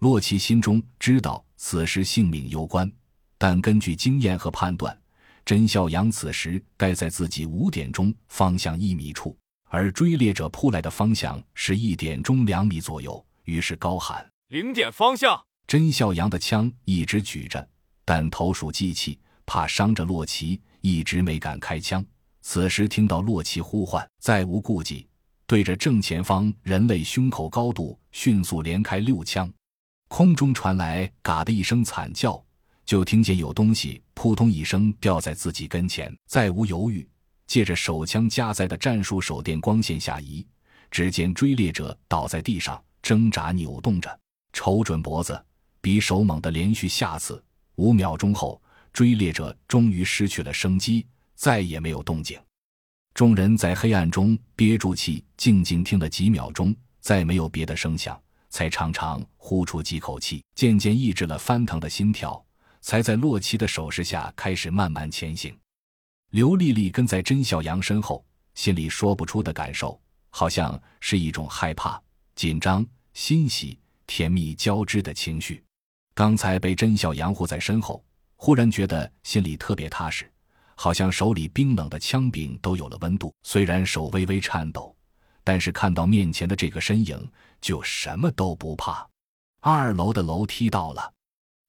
洛奇心中知道此时性命攸关，但根据经验和判断，甄孝阳此时该在自己五点钟方向一米处，而追猎者扑来的方向是一点钟两米左右。于是高喊：“零点方向！”甄孝阳的枪一直举着，但投鼠忌器，怕伤着洛奇，一直没敢开枪。此时听到洛奇呼唤，再无顾忌，对着正前方人类胸口高度迅速连开六枪。空中传来“嘎”的一声惨叫，就听见有东西扑通一声掉在自己跟前，再无犹豫，借着手枪加载的战术手电光线下移。只见追猎者倒在地上，挣扎扭动着，瞅准脖子，比手猛的连续下刺。五秒钟后，追猎者终于失去了生机，再也没有动静。众人在黑暗中憋住气，静静听了几秒钟，再没有别的声响。才长长呼出几口气，渐渐抑制了翻腾的心跳，才在洛奇的手势下开始慢慢前行。刘丽丽跟在甄小阳身后，心里说不出的感受，好像是一种害怕、紧张、欣喜、甜蜜交织的情绪。刚才被甄小阳护在身后，忽然觉得心里特别踏实，好像手里冰冷的枪柄都有了温度，虽然手微微颤抖。但是看到面前的这个身影，就什么都不怕。二楼的楼梯到了，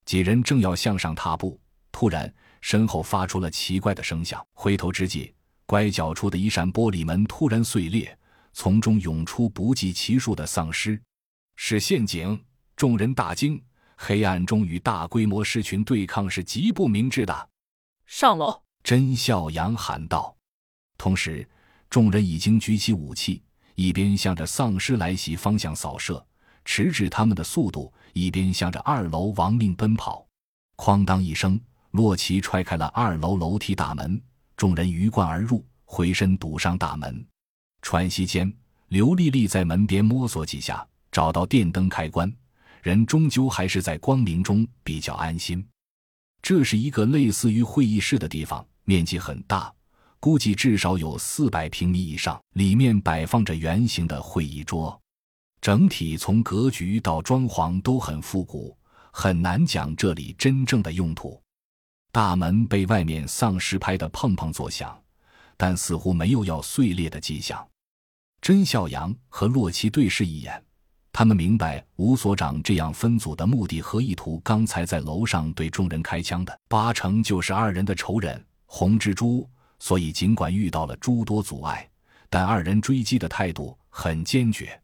几人正要向上踏步，突然身后发出了奇怪的声响。回头之际，拐角处的一扇玻璃门突然碎裂，从中涌出不计其数的丧尸，是陷阱！众人大惊。黑暗中与大规模尸群对抗是极不明智的。上楼！甄笑阳喊道。同时，众人已经举起武器。一边向着丧尸来袭方向扫射，迟滞他们的速度；一边向着二楼亡命奔跑。哐当一声，洛奇踹开了二楼楼梯大门，众人鱼贯而入，回身堵上大门。喘息间，刘丽丽在门边摸索几下，找到电灯开关。人终究还是在光明中比较安心。这是一个类似于会议室的地方，面积很大。估计至少有四百平米以上，里面摆放着圆形的会议桌，整体从格局到装潢都很复古，很难讲这里真正的用途。大门被外面丧尸拍得砰砰作响，但似乎没有要碎裂的迹象。甄孝阳和洛奇对视一眼，他们明白吴所长这样分组的目的和意图。刚才在楼上对众人开枪的，八成就是二人的仇人红蜘蛛。所以，尽管遇到了诸多阻碍，但二人追击的态度很坚决。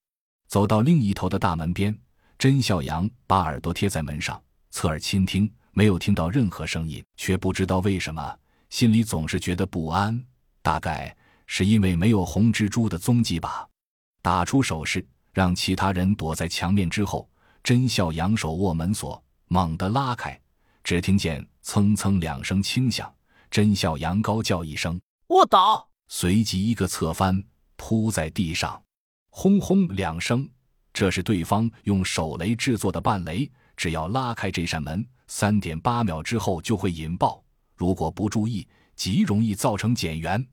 走到另一头的大门边，甄孝阳把耳朵贴在门上，侧耳倾听，没有听到任何声音，却不知道为什么，心里总是觉得不安。大概是因为没有红蜘蛛的踪迹吧。打出手势，让其他人躲在墙面之后。甄孝阳手握门锁，猛地拉开，只听见蹭蹭两声轻响。甄小羊高叫一声：“卧倒！”随即一个侧翻，扑在地上。轰轰两声，这是对方用手雷制作的半雷，只要拉开这扇门，三点八秒之后就会引爆。如果不注意，极容易造成减员。